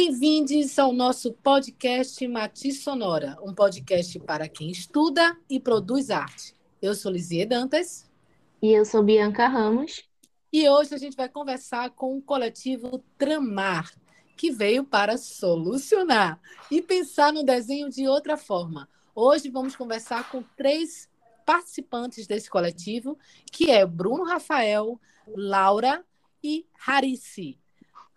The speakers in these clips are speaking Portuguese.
bem-vindos ao nosso podcast Matiz Sonora, um podcast para quem estuda e produz arte. Eu sou Lizie Dantas. E eu sou Bianca Ramos. E hoje a gente vai conversar com o coletivo Tramar, que veio para solucionar e pensar no desenho de outra forma. Hoje vamos conversar com três participantes desse coletivo, que é Bruno Rafael, Laura e Harice.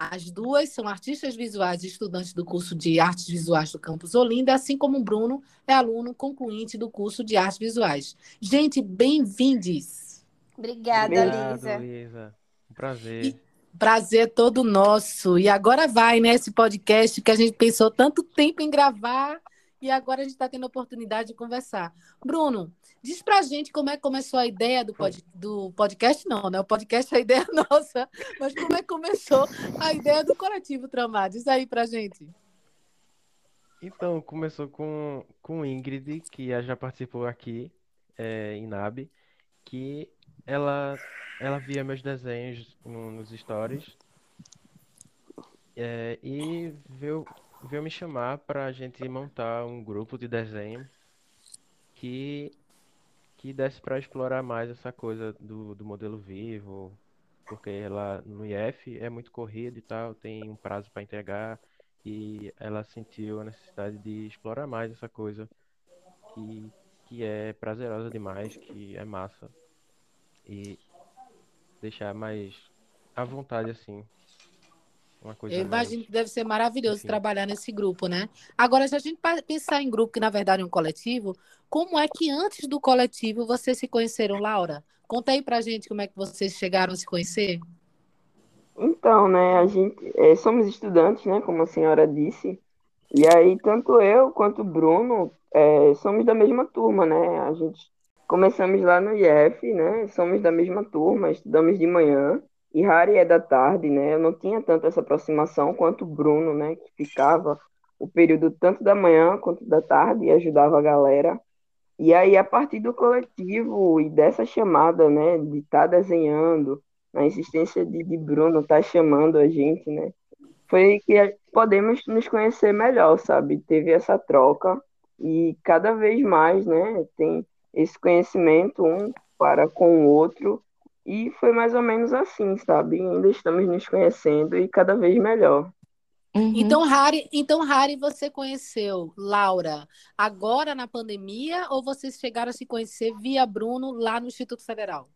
As duas são artistas visuais e estudantes do curso de Artes Visuais do Campus Olinda, assim como o Bruno é aluno concluinte do curso de Artes Visuais. Gente, bem-vindos! Obrigada, Obrigado, Lisa. Lisa. Um prazer. E prazer todo nosso. E agora vai, né, esse podcast que a gente pensou tanto tempo em gravar e agora a gente está tendo a oportunidade de conversar. Bruno, diz pra gente como é que começou a ideia do, pod, do podcast, não, né? O podcast é a ideia nossa, mas como é que começou a ideia do coletivo Tramar? Diz aí pra gente. Então, começou com, com Ingrid, que já participou aqui é, em NAB, que ela, ela via meus desenhos no- nos stories é, e veio, veio me chamar para a gente montar um grupo de desenho que, que desse para explorar mais essa coisa do, do modelo vivo, porque lá no IF é muito corrido e tal, tem um prazo para entregar, e ela sentiu a necessidade de explorar mais essa coisa que, que é prazerosa demais, que é massa, e deixar mais à vontade assim. Uma coisa Eu mais. imagino que deve ser maravilhoso Enfim. trabalhar nesse grupo, né? Agora, se a gente pensar em grupo, que na verdade é um coletivo, como é que antes do coletivo vocês se conheceram, Laura? Conta aí pra gente como é que vocês chegaram a se conhecer. Então, né, a gente é, somos estudantes, né, como a senhora disse, e aí tanto eu quanto o Bruno é, somos da mesma turma, né? A gente começamos lá no IF, né? Somos da mesma turma, estudamos de manhã e Harry é da tarde, né? Eu não tinha tanto essa aproximação quanto o Bruno, né, que ficava o período tanto da manhã quanto da tarde e ajudava a galera. E aí, a partir do coletivo e dessa chamada, né, de estar desenhando, a insistência de, de Bruno estar chamando a gente, né? Foi que podemos nos conhecer melhor, sabe? Teve essa troca e cada vez mais, né? Tem esse conhecimento um para com o outro e foi mais ou menos assim, sabe? Ainda estamos nos conhecendo e cada vez melhor. Uhum. Então, Harry, então, Harry, você conheceu Laura agora na pandemia ou vocês chegaram a se conhecer via Bruno lá no Instituto Federal?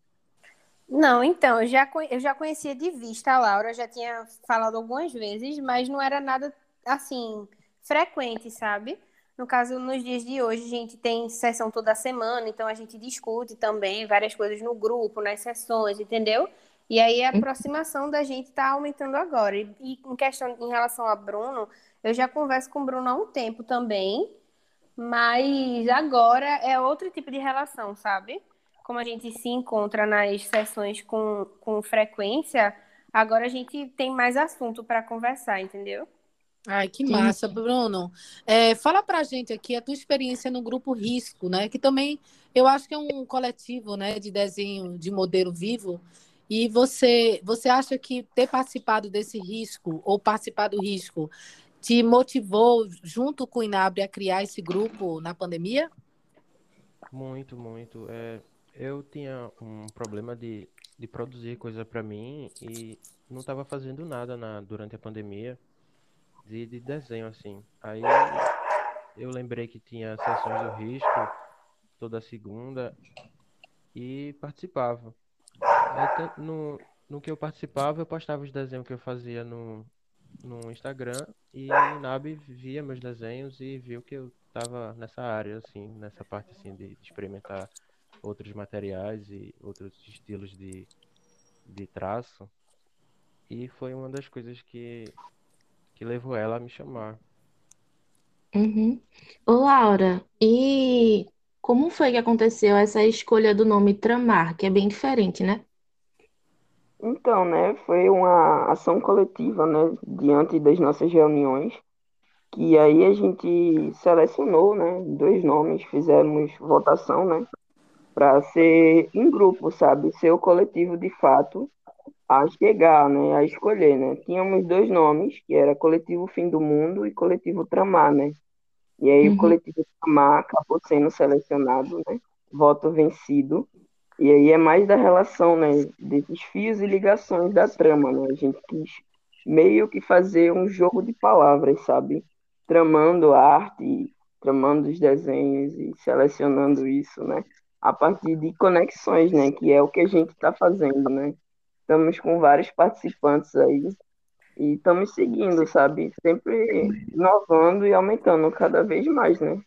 Não, então, eu já, eu já conhecia de vista a Laura, já tinha falado algumas vezes, mas não era nada, assim, frequente, sabe? No caso, nos dias de hoje, a gente tem sessão toda semana, então a gente discute também várias coisas no grupo, nas sessões, entendeu? E aí a aproximação da gente tá aumentando agora. E, e em questão, em relação a Bruno, eu já converso com o Bruno há um tempo também, mas agora é outro tipo de relação, sabe? como a gente se encontra nas sessões com, com frequência, agora a gente tem mais assunto para conversar, entendeu? Ai, que massa, sim. Bruno. É, fala pra gente aqui a tua experiência no grupo Risco, né? Que também eu acho que é um coletivo, né, de desenho de modelo vivo. E você, você acha que ter participado desse risco ou participar do risco te motivou junto com o Inabre a criar esse grupo na pandemia? Muito, muito. É, eu tinha um problema de, de produzir coisa para mim e não estava fazendo nada na, durante a pandemia de, de desenho assim. Aí eu lembrei que tinha sessões do risco toda segunda e participava. Aí, no, no que eu participava, eu postava os desenhos que eu fazia no, no Instagram e o Nab via meus desenhos e viu que eu estava nessa área, assim, nessa parte assim de, de experimentar outros materiais e outros estilos de, de traço. E foi uma das coisas que, que levou ela a me chamar. Uhum. Ô, Laura, e como foi que aconteceu essa escolha do nome Tramar, que é bem diferente, né? Então, né, foi uma ação coletiva, né, diante das nossas reuniões, que aí a gente selecionou, né, dois nomes, fizemos votação, né, para ser em grupo, sabe, ser o coletivo de fato, a chegar, né, a escolher, né? Tínhamos dois nomes, que era Coletivo Fim do Mundo e Coletivo Tramar, né? E aí o Uhum, Coletivo Tramar acabou sendo selecionado, né? Voto vencido. E aí é mais da relação, né, desses fios e ligações da trama, né? A gente quis meio que fazer um jogo de palavras, sabe? Tramando a arte, tramando os desenhos e selecionando isso, né? A partir de conexões, né? Que é o que a gente está fazendo, né? Estamos com vários participantes aí e estamos seguindo, sabe? Sempre inovando e aumentando cada vez mais, né?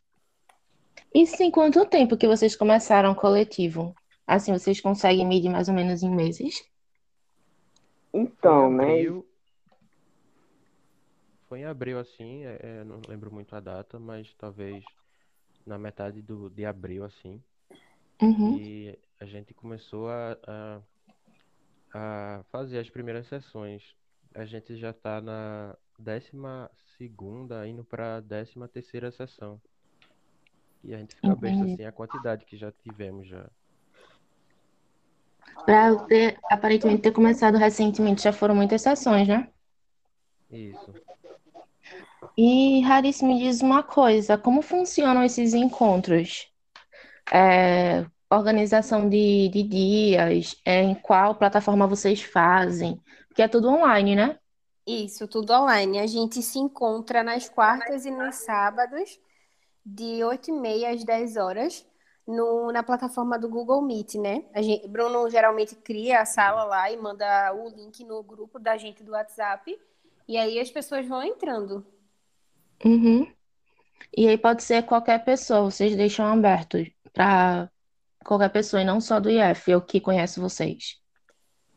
Isso em quanto tempo que vocês começaram o coletivo? Assim, vocês conseguem medir mais ou menos em meses? Então, né? foi em abril assim, é, é, não lembro muito a data, mas talvez na metade do, de abril assim, Uhum, e a gente começou a, a, a fazer as primeiras sessões. A gente já está na décima segunda, indo para a décima terceira sessão. E a gente fica besta assim, a quantidade que já tivemos já. Para ter, aparentemente ter começado recentemente, já foram muitas sessões, né? Isso. E, Raríssimo, me diz uma coisa, como funcionam esses encontros? É, organização de, de dias, é, em qual plataforma vocês fazem? Porque é tudo online, né? Isso, tudo online. A gente se encontra nas quartas e nos sábados, de 8h30 às 10 horas, no, na plataforma do Google Meet, né? A gente, Bruno geralmente cria a sala lá e manda o link no grupo da gente do WhatsApp, e aí as pessoas vão entrando. Uhum. E aí pode ser qualquer pessoa, vocês deixam aberto para qualquer pessoa e não só do IF, eu que conheço vocês.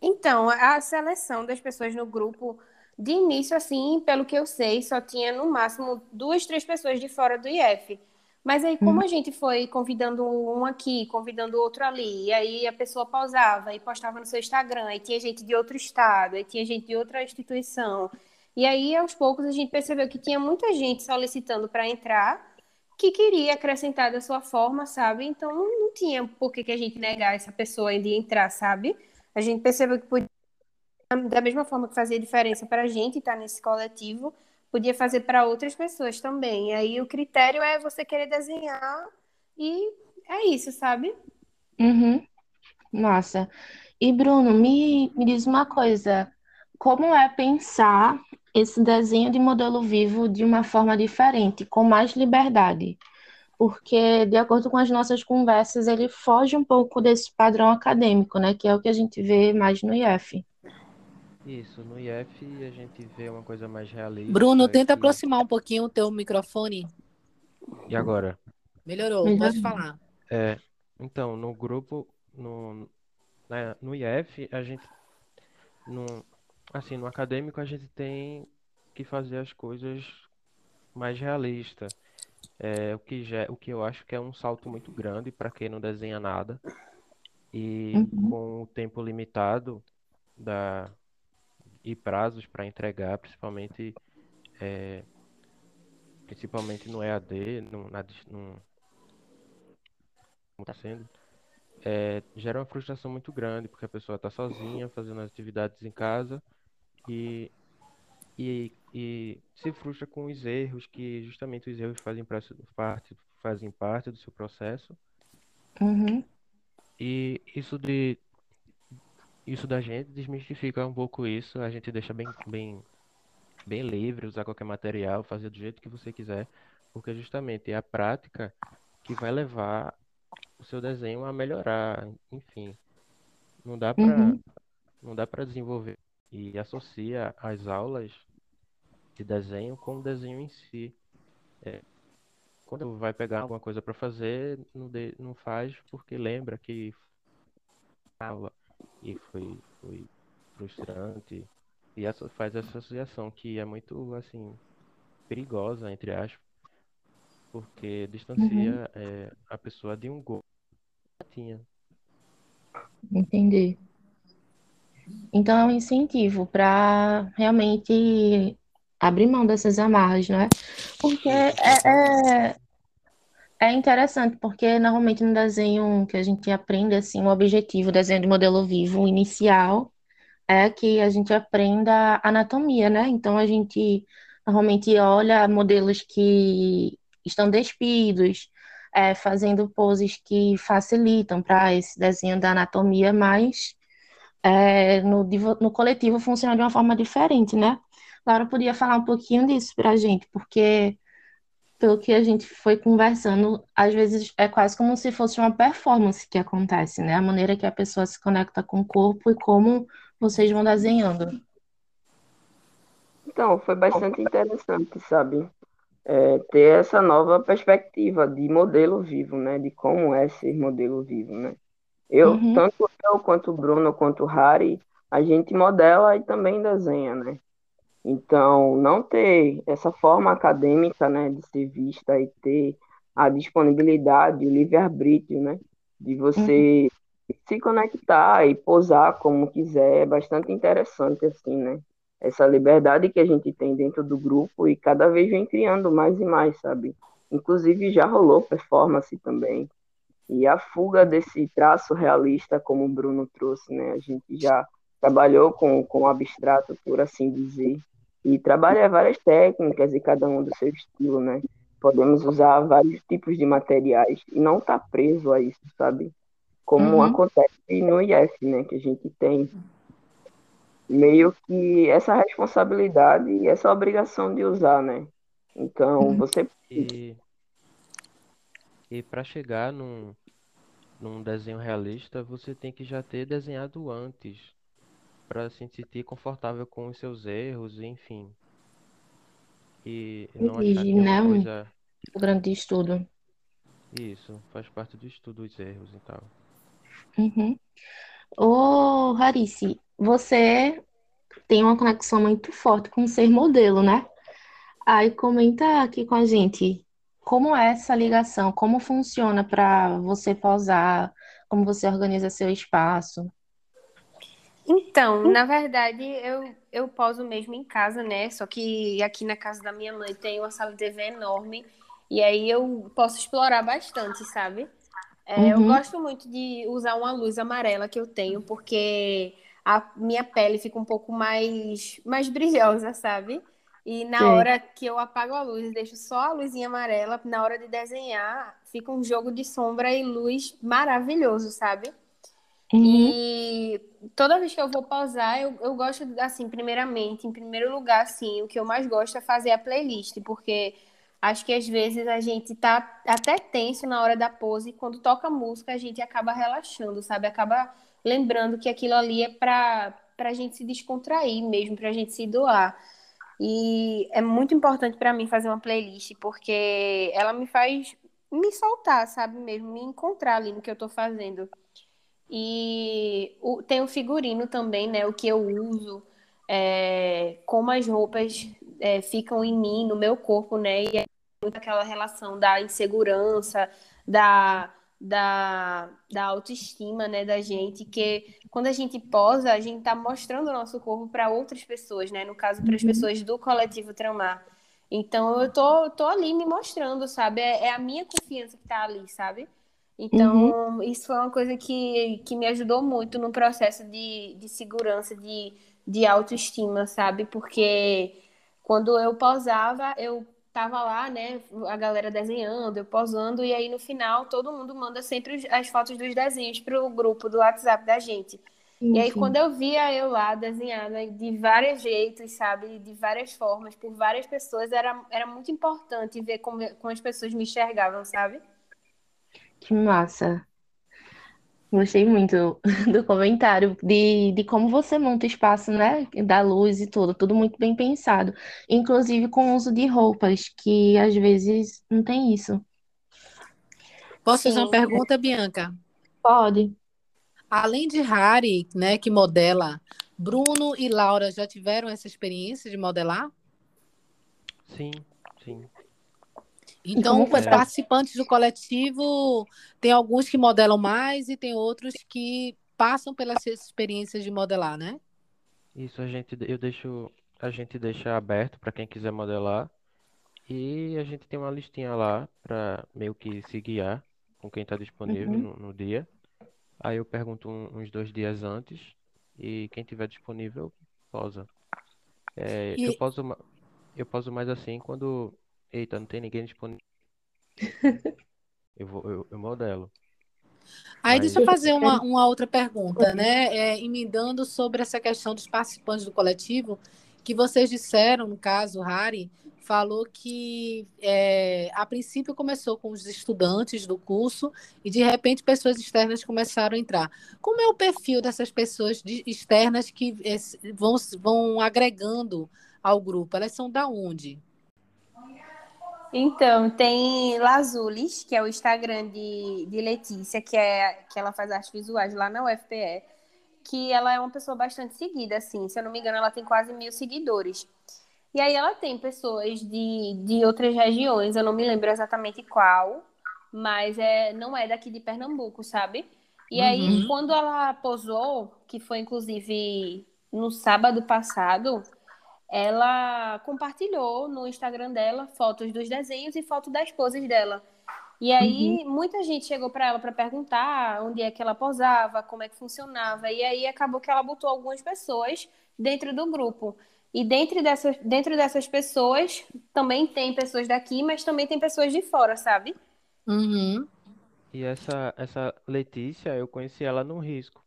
Então, a seleção das pessoas no grupo, de início, assim, pelo que eu sei, só tinha no máximo duas, três pessoas de fora do IF. Mas aí, como Uhum. a gente foi convidando um aqui, convidando outro ali, e aí a pessoa pausava e postava no seu Instagram, aí tinha gente de outro estado, aí tinha gente de outra instituição. E aí, aos poucos, a gente percebeu que tinha muita gente solicitando para entrar, que queria acrescentar da sua forma, sabe? Então, não, tinha por que que a gente negar essa pessoa de entrar, sabe? A gente percebeu que podia da mesma forma que fazia diferença para a gente estar nesse coletivo, podia fazer para outras pessoas também. E aí o critério é você querer desenhar e é isso, sabe? Uhum. Nossa. E Bruno, me, me diz uma coisa, como é pensar esse desenho de modelo vivo de uma forma diferente, com mais liberdade? Porque, de acordo com as nossas conversas, ele foge um pouco desse padrão acadêmico, né? Que é o que a gente vê mais no IF. Isso, no IF a gente vê uma coisa mais realista Bruno, tenta que... aproximar um pouquinho o teu microfone. E agora? Melhorou, Melhorou. pode falar. É, então, no grupo, no, na- no IF, a gente, no, assim, no acadêmico, a gente tem que fazer as coisas mais realistas. É, o que já, o que eu acho que é um salto muito grande para quem não desenha nada. E Uhum. com o tempo limitado da, e prazos para entregar, principalmente, é, principalmente no EAD, no, na, no, como está sendo, é, gera uma frustração muito grande, porque a pessoa está sozinha, fazendo as atividades em casa e, e, e se frustra com os erros, que justamente os erros fazem parte, fazem parte do seu processo. Uhum. E isso de isso da gente desmistifica um pouco isso, a gente deixa bem, bem, bem livre, usar qualquer material, fazer do jeito que você quiser, porque justamente é a prática que vai levar o seu desenho a melhorar, enfim. Não dá para Uhum. não dá para desenvolver e associa as aulas de desenho com o desenho em si. É, quando vai pegar alguma coisa para fazer, não, de- não faz porque lembra que aula e foi, foi frustrante e essa, faz essa associação que é muito assim perigosa entre aspas porque distancia é, a pessoa de um gol que tinha Entendi. Então é um incentivo para realmente abrir mão dessas amarras, não é? Porque é, é, é interessante, porque normalmente no desenho que a gente aprende assim, o objetivo, o desenho de modelo vivo inicial, é que a gente aprenda anatomia, né? Então a gente normalmente olha modelos que estão despidos, é, fazendo poses que facilitam para esse desenho da anatomia, mas é, no, no coletivo funciona de uma forma diferente, né? Laura podia falar um pouquinho disso para a gente, porque pelo que a gente foi conversando, às vezes é quase como se fosse uma performance que acontece, né? A maneira que a pessoa se conecta com o corpo e como vocês vão desenhando. Então, foi bastante interessante, sabe? É, ter essa nova perspectiva de modelo vivo, né? De como é ser modelo vivo, né? Eu, Uhum. tanto eu quanto o Bruno, quanto o Harry, a gente modela e também desenha, né? Então, não ter essa forma acadêmica, né, de ser vista e ter a disponibilidade, o livre-arbítrio, né, de você se conectar e posar como quiser, é bastante interessante, assim, né? Essa liberdade que a gente tem dentro do grupo e cada vez vem criando mais e mais, sabe? Inclusive já rolou performance também. E a fuga desse traço realista, como o Bruno trouxe, né? A gente já trabalhou com, com o abstrato, por assim dizer, e trabalha várias técnicas e cada um do seu estilo, né? Podemos usar vários tipos de materiais e não estar tá preso a isso, sabe? Como Uhum. acontece no IF, né? Que a gente tem meio que essa responsabilidade e essa obrigação de usar, né? Então, Uhum. você E, e para chegar num, num desenho realista, você tem que já ter desenhado antes, para se sentir confortável com os seus erros, enfim. E não achar que é né, coisa. grande estudo. Isso, faz parte do estudo dos erros e tal. Uhum. Ô, Rarice, você tem uma conexão muito forte com ser modelo, né? Aí comenta aqui com a gente como é essa ligação, como funciona para você posar, como você organiza seu espaço. Então, na verdade, eu, eu poso mesmo em casa, né? Só que aqui na casa da minha mãe tem uma sala de TV enorme. E aí eu posso explorar bastante, sabe? É, eu Uhum. gosto muito de usar uma luz amarela que eu tenho, porque a minha pele fica um pouco mais, mais brilhosa, sabe? E na Sei. hora que eu apago a luz e deixo só a luzinha amarela, na hora de desenhar, fica um jogo de sombra e luz maravilhoso, sabe? Uhum. E toda vez que eu vou pausar, eu, eu gosto, assim, primeiramente, em primeiro lugar, assim, o que eu mais gosto é fazer a playlist, porque acho que às vezes a gente tá até tenso na hora da pose e quando toca música a gente acaba relaxando, sabe? Acaba lembrando que aquilo ali é pra, pra gente se descontrair mesmo, pra gente se doar. E é muito importante pra mim fazer uma playlist, porque ela me faz me soltar, sabe mesmo? Me encontrar ali no que eu tô fazendo. E o- tem o figurino também, né? O que eu uso, é, como as roupas é, ficam em mim, no meu corpo, né? E é muito aquela relação da insegurança, da, da, da autoestima, né? Da gente, que quando a gente posa, a gente tá mostrando o nosso corpo para outras pessoas, né? No caso, para as Uhum. pessoas do coletivo Tramar. Então, eu tô, tô ali me mostrando, sabe? É, é a minha confiança que tá ali, sabe? Então, isso foi uma coisa que, que me ajudou muito no processo de, de segurança, de, de autoestima, sabe? Porque quando eu posava, eu tava lá, né? A galera desenhando, eu posando, e aí no final todo mundo manda sempre as fotos dos desenhos pro grupo do WhatsApp da gente. E aí, Sim, sim. quando eu via eu lá desenhada de vários jeitos, sabe? De várias formas, por várias pessoas, era, era muito importante ver como, como as pessoas me enxergavam, sabe? Que massa. Gostei muito do comentário, de, de como você monta o espaço, né? Da luz e tudo, tudo muito bem pensado. Inclusive com o uso de roupas, que às vezes não tem isso. Posso fazer uma Sim. pergunta, Bianca? Pode. Além de Harry, né, que modela, Bruno e Laura já tiveram essa experiência de modelar? Sim, sim. Então, os participantes do coletivo, tem alguns que modelam mais e tem outros que passam pelas experiências de modelar, né? Isso a gente, eu deixo, a gente deixa aberto para quem quiser modelar e a gente tem uma listinha lá para meio que se guiar com quem está disponível Uhum. no, no dia. Aí eu pergunto um- uns dois dias antes E quem tiver disponível, posa. É, E- eu poso, ma- eu poso mais assim quando. Eita, não tem ninguém disponível. Eu vou, eu, eu modelo. Aí Aí- deixa eu fazer uma, uma outra pergunta, né? É, emendando sobre essa questão dos participantes do coletivo, que vocês disseram, no caso, Hari, falou que é, a princípio começou com os estudantes do curso e de repente pessoas externas começaram a entrar. Como é o perfil dessas pessoas de- externas que é, vão, vão agregando ao grupo? Elas são da onde? Então, tem Lazulis, que é o Instagram de, de Letícia, que, é, que ela faz artes visuais lá na UFPE, que ela é uma pessoa bastante seguida, assim, se eu não me engano, ela tem quase mil seguidores. E aí ela tem pessoas de, de outras regiões, eu não me lembro exatamente qual, mas é, não é daqui de Pernambuco, sabe? E aí, Uhum. quando ela posou, que foi inclusive no sábado passado, ela compartilhou no Instagram dela fotos dos desenhos e fotos das poses dela. E aí muita gente chegou para ela para perguntar onde é que ela posava, como é que funcionava. E aí acabou que ela botou algumas pessoas dentro do grupo. E dentro dessas, dentro dessas pessoas também tem pessoas daqui, mas também tem pessoas de fora, sabe? Uhum. E essa, essa Letícia, eu conheci ela no Risco.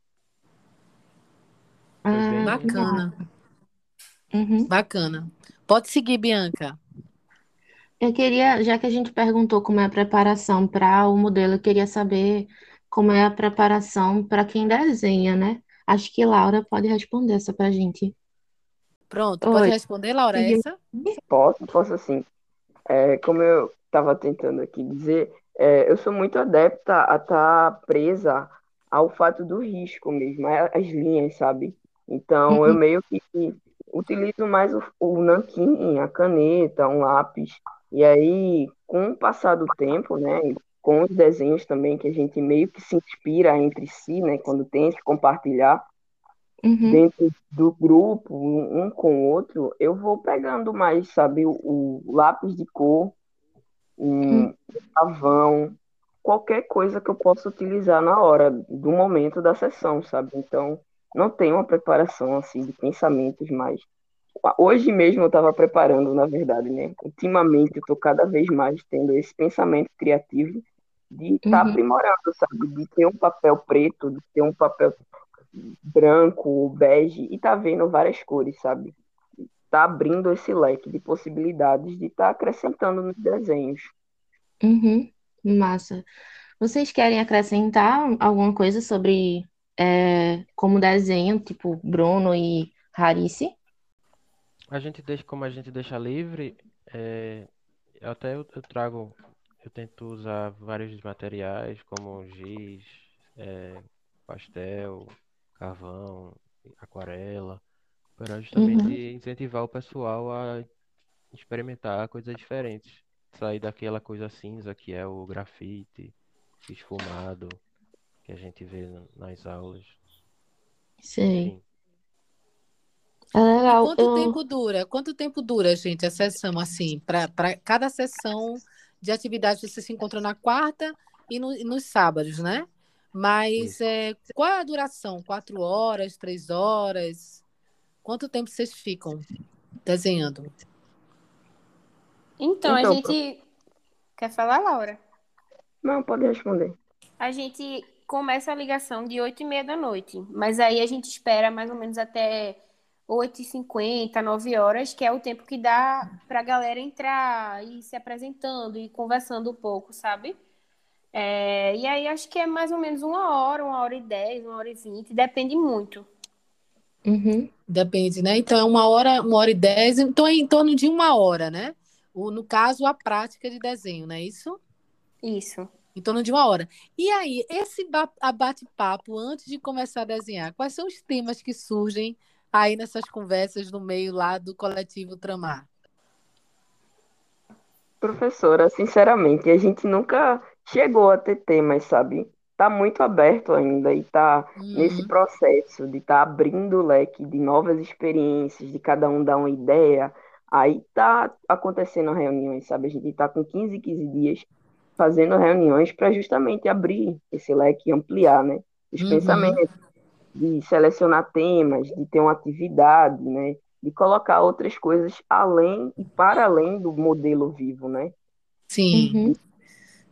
Ah, bem- Bacana, uhum. bacana. Pode seguir, Bianca. Eu queria, já que a gente perguntou como é a preparação para o modelo, eu queria saber como é a preparação para quem desenha, né? Acho que Laura pode responder essa pra gente. Pronto, Oi. pode responder, Laura, Sim. essa? Posso, posso sim. É, como eu estava tentando aqui dizer, é, eu sou muito adepta a estar presa ao fato do risco mesmo, a- as linhas, sabe? Então, eu Uhum. meio que utilizo mais o, o nanquim, a caneta, um lápis. E aí, com o passar do tempo, né, e com os desenhos também, que a gente meio que se inspira entre si, né, quando tem esse compartilhar, Uhum. dentro do grupo, um com o outro, eu vou pegando mais, sabe, o, o lápis de cor, um carvão, qualquer coisa que eu possa utilizar na hora do momento da sessão, sabe? Então, não tem uma preparação assim de pensamentos mais. Hoje mesmo eu estava preparando, na verdade, né? Ultimamente eu estou cada vez mais tendo esse pensamento criativo de estar Uhum. aprimorando, sabe? De ter um papel preto, de ter um papel branco, bege, e tá vendo várias cores, sabe? Tá abrindo esse leque de possibilidades de estar acrescentando nos desenhos. Uhum. Massa. Vocês querem acrescentar alguma coisa sobre é, como desenham, tipo Bruno e Harice? A gente deixa, como a gente deixa livre, é, até eu, eu trago, eu tento usar vários materiais como giz, é, pastel, carvão, aquarela, para justamente incentivar o pessoal a experimentar coisas diferentes, sair daquela coisa cinza que é o grafite esfumado que a gente vê na- nas aulas. Enfim, É legal. Quanto Eu- tempo dura? Quanto tempo dura, gente, a sessão assim? Para cada sessão de atividade você se encontra na quarta e, no- e nos sábados, né? Mas é, qual é a duração? Quatro horas, três horas? Quanto tempo vocês ficam desenhando? Então, a Então, gente. Quer falar, Laura? Não, pode responder. A gente começa a ligação de 8 e meia da noite, mas aí a gente espera mais ou menos até 8 e 50 9 horas, que é o tempo que dá pra galera entrar e se apresentando e conversando um pouco, sabe? É, e aí acho que é mais ou menos uma hora, uma hora e dez, uma hora e vinte, depende muito. Uhum. Depende, né? Então é uma hora, uma hora e dez, então é em torno de uma hora, né? No caso, a prática de desenho, não é isso? Isso. Em torno de uma hora. E aí, esse bate-papo antes de começar a desenhar, quais são os temas que surgem aí nessas conversas no meio lá do coletivo Tramar? Professora, sinceramente, a gente nunca chegou a ter temas, sabe? Tá muito aberto ainda e tá nesse Uhum. processo de estar abrindo o leque de novas experiências, de cada um dar uma ideia. Aí tá acontecendo reuniões, sabe? A gente tá com 15, 15 dias fazendo reuniões para justamente abrir esse leque e ampliar, né? Os Uhum. pensamentos. de selecionar temas, de ter uma atividade, né? De colocar outras coisas além e para além do modelo vivo, né? Sim. Uhum.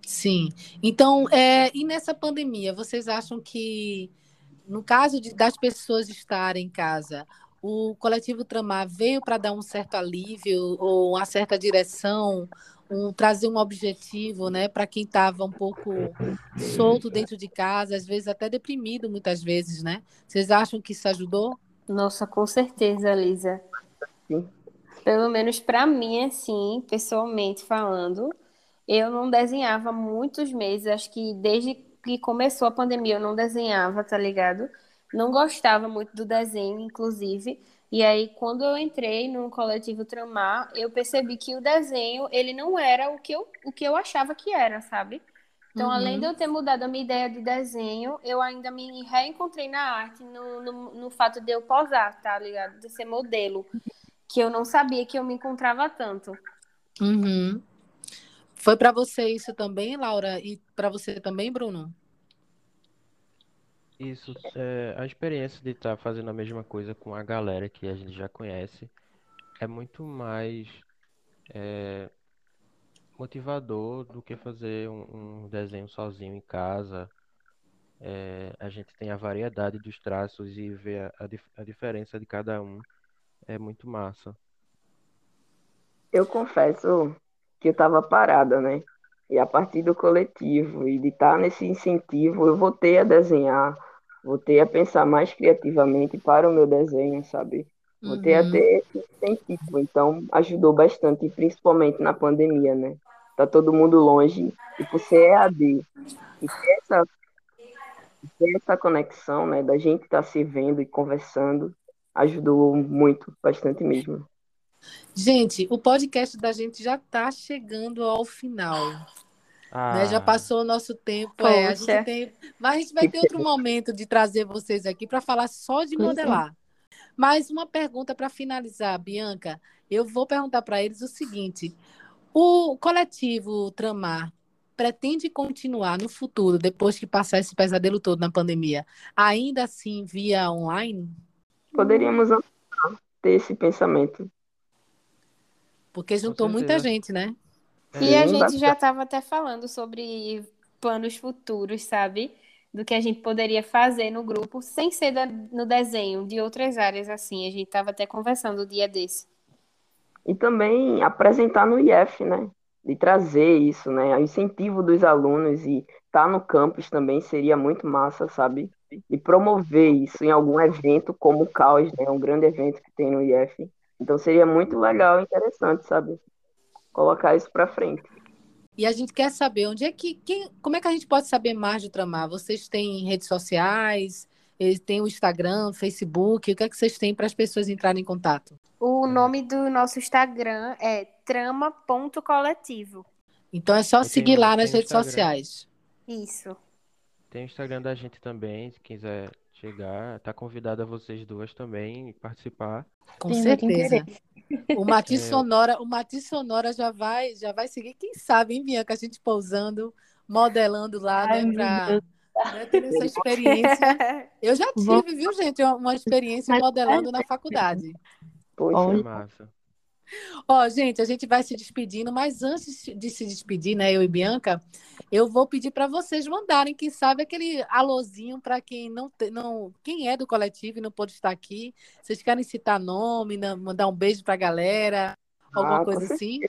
Sim. Então, é, e nessa pandemia, vocês acham que, no caso de, das pessoas estarem em casa, o coletivo Tramar veio para dar um certo alívio ou uma certa direção, um, trazer um objetivo, né, para quem estava um pouco solto dentro de casa, às vezes até deprimido, muitas vezes, né? Vocês acham que isso ajudou? Nossa, com certeza, Lisa. Sim. Pelo menos para mim, assim, pessoalmente falando, eu não desenhava muitos meses, acho que desde que começou a pandemia eu não desenhava, tá ligado? Não gostava muito do desenho, inclusive. E aí, quando eu entrei no coletivo Tramar, eu percebi que o desenho, ele não era o que eu, o que eu achava que era, sabe? Então, uhum. além de eu ter mudado a minha ideia de desenho, eu ainda me reencontrei na arte, no, no, no fato de eu posar, tá ligado? De ser modelo, que eu não sabia que eu me encontrava tanto. Uhum. Foi para você isso também, Laura? E para você também, Bruno? Isso, é, a experiência de estar tá fazendo a mesma coisa com a galera que a gente já conhece é muito mais é, motivador do que fazer um, um, desenho sozinho em casa. É, a gente tem a variedade dos traços e ver a, a, a diferença de cada um é muito massa. Eu confesso que eu estava parada, né? E a partir do coletivo e de estar tá nesse incentivo, eu voltei a desenhar voltei a pensar mais criativamente para o meu desenho, sabe? Voltei uhum. a ter esse incentivo, então ajudou bastante, principalmente na pandemia, né? Tá todo mundo longe, e por ser EAD, e ter essa, ter essa conexão, né, da gente estar tá se vendo e conversando, ajudou muito, bastante mesmo. Gente, o podcast da gente já está chegando ao final. Ah. Né? Já passou o nosso tempo. É, a gente tem... Mas a gente vai ter outro momento de trazer vocês aqui para falar só de modelar. Mais uma pergunta para finalizar, Bianca. Eu vou perguntar para eles o seguinte: o coletivo Tramar pretende continuar no futuro, depois que passar esse pesadelo todo na pandemia, ainda assim via online? Poderíamos ter esse pensamento. Porque juntou muita gente, né? E a gente já estava até falando sobre planos futuros, sabe? Do que a gente poderia fazer no grupo, sem ser da, no desenho, de outras áreas assim. A gente estava até conversando o dia desse. E também apresentar no IF, né? De trazer isso, né? O incentivo dos alunos e estar tá no campus também seria muito massa, sabe? E promover isso em algum evento como o Caos, né? Um grande evento que tem no IF. Então seria muito legal e interessante, sabe? Colocar isso para frente. E a gente quer saber onde é que. Quem, como é que a gente pode saber mais do Tramar? Vocês têm redes sociais? Tem o Instagram, Facebook? O que é que vocês têm para as pessoas entrarem em contato? O nome do nosso Instagram é trama.coletivo. Então é só Eu seguir tenho, lá nas redes Instagram. sociais. Isso. Tem o Instagram da gente também, se quiser chegar, tá convidada vocês duas também participar. Com Tem certeza. O Matiz é. Sonora, o Matiz Sonora já vai, já vai seguir, quem sabe, hein, Bianca, a gente pousando, modelando lá, Ai, né, para né, ter essa experiência. Eu já tive, Vou... viu, gente, uma experiência modelando na faculdade. Poxa, massa. Ó, gente, a gente vai se despedindo, mas antes de se despedir, né, eu e Bianca, eu vou pedir para vocês mandarem, quem sabe, aquele alôzinho para quem não, não, quem é do coletivo e não pode estar aqui. Vocês querem citar nome, mandar um beijo para a galera, alguma ah, coisa assim?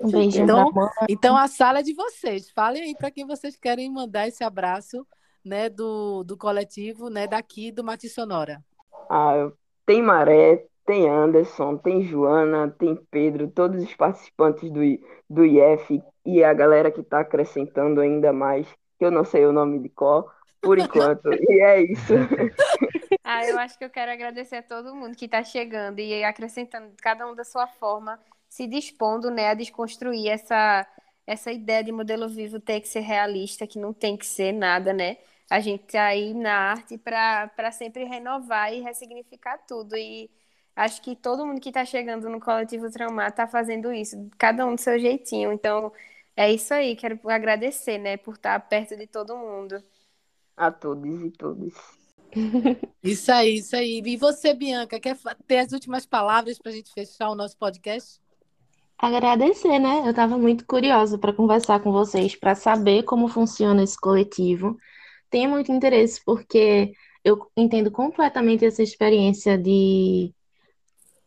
Um beijo então, então a sala é de vocês. Falem aí para quem vocês querem mandar esse abraço, né, do, do coletivo, né, daqui do Mati Sonora. Ah, tem Maré, tem Anderson, tem Joana, tem Pedro, todos os participantes do, do IF e a galera que está acrescentando ainda mais, que eu não sei o nome de qual, por enquanto. e é isso. Ah, eu acho que eu quero agradecer a todo mundo que está chegando e acrescentando cada um da sua forma, se dispondo né, a desconstruir essa, essa ideia de modelo vivo ter que ser realista, que não tem que ser nada, né? A gente está aí na arte para sempre renovar e ressignificar tudo. E acho que todo mundo que está chegando no coletivo Traumar está fazendo isso, cada um do seu jeitinho. Então, é isso aí. Quero agradecer, né, por estar perto de todo mundo. A todos e todas. Isso aí, isso aí. E você, Bianca, quer ter as últimas palavras para a gente fechar o nosso podcast? Agradecer, né? Eu estava muito curiosa para conversar com vocês, para saber como funciona esse coletivo. Tenho muito interesse porque eu entendo completamente essa experiência de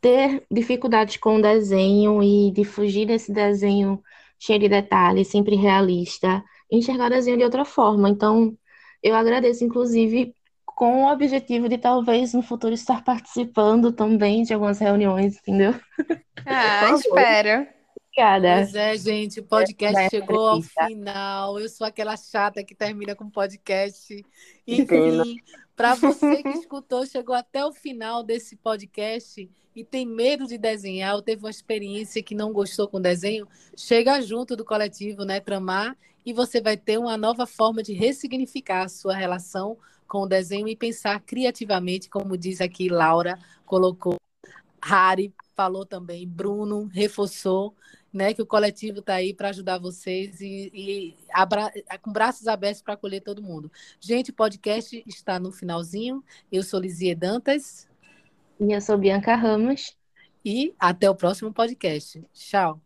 ter dificuldades com o desenho e de fugir desse desenho cheio de detalhes, sempre realista, enxergar o desenho de outra forma. Então, eu agradeço, inclusive, com o objetivo de talvez no futuro estar participando também de algumas reuniões, entendeu? Ah, espero. Obrigada. Pois é, gente, o podcast chegou ao final. Eu sou aquela chata que termina com podcast. Enfim, para você que escutou, chegou até o final desse podcast e tem medo de desenhar ou teve uma experiência que não gostou com desenho, chega junto do coletivo, né, Tramar, e você vai ter uma nova forma de ressignificar a sua relação com o desenho e pensar criativamente, como diz aqui Laura, colocou, Harry falou também, Bruno reforçou né, que o coletivo está aí para ajudar vocês e, e abra... com braços abertos para acolher todo mundo. Gente, o podcast está no finalzinho. Eu sou Lizie Dantas. E eu sou Bianca Ramos. E até o próximo podcast. Tchau.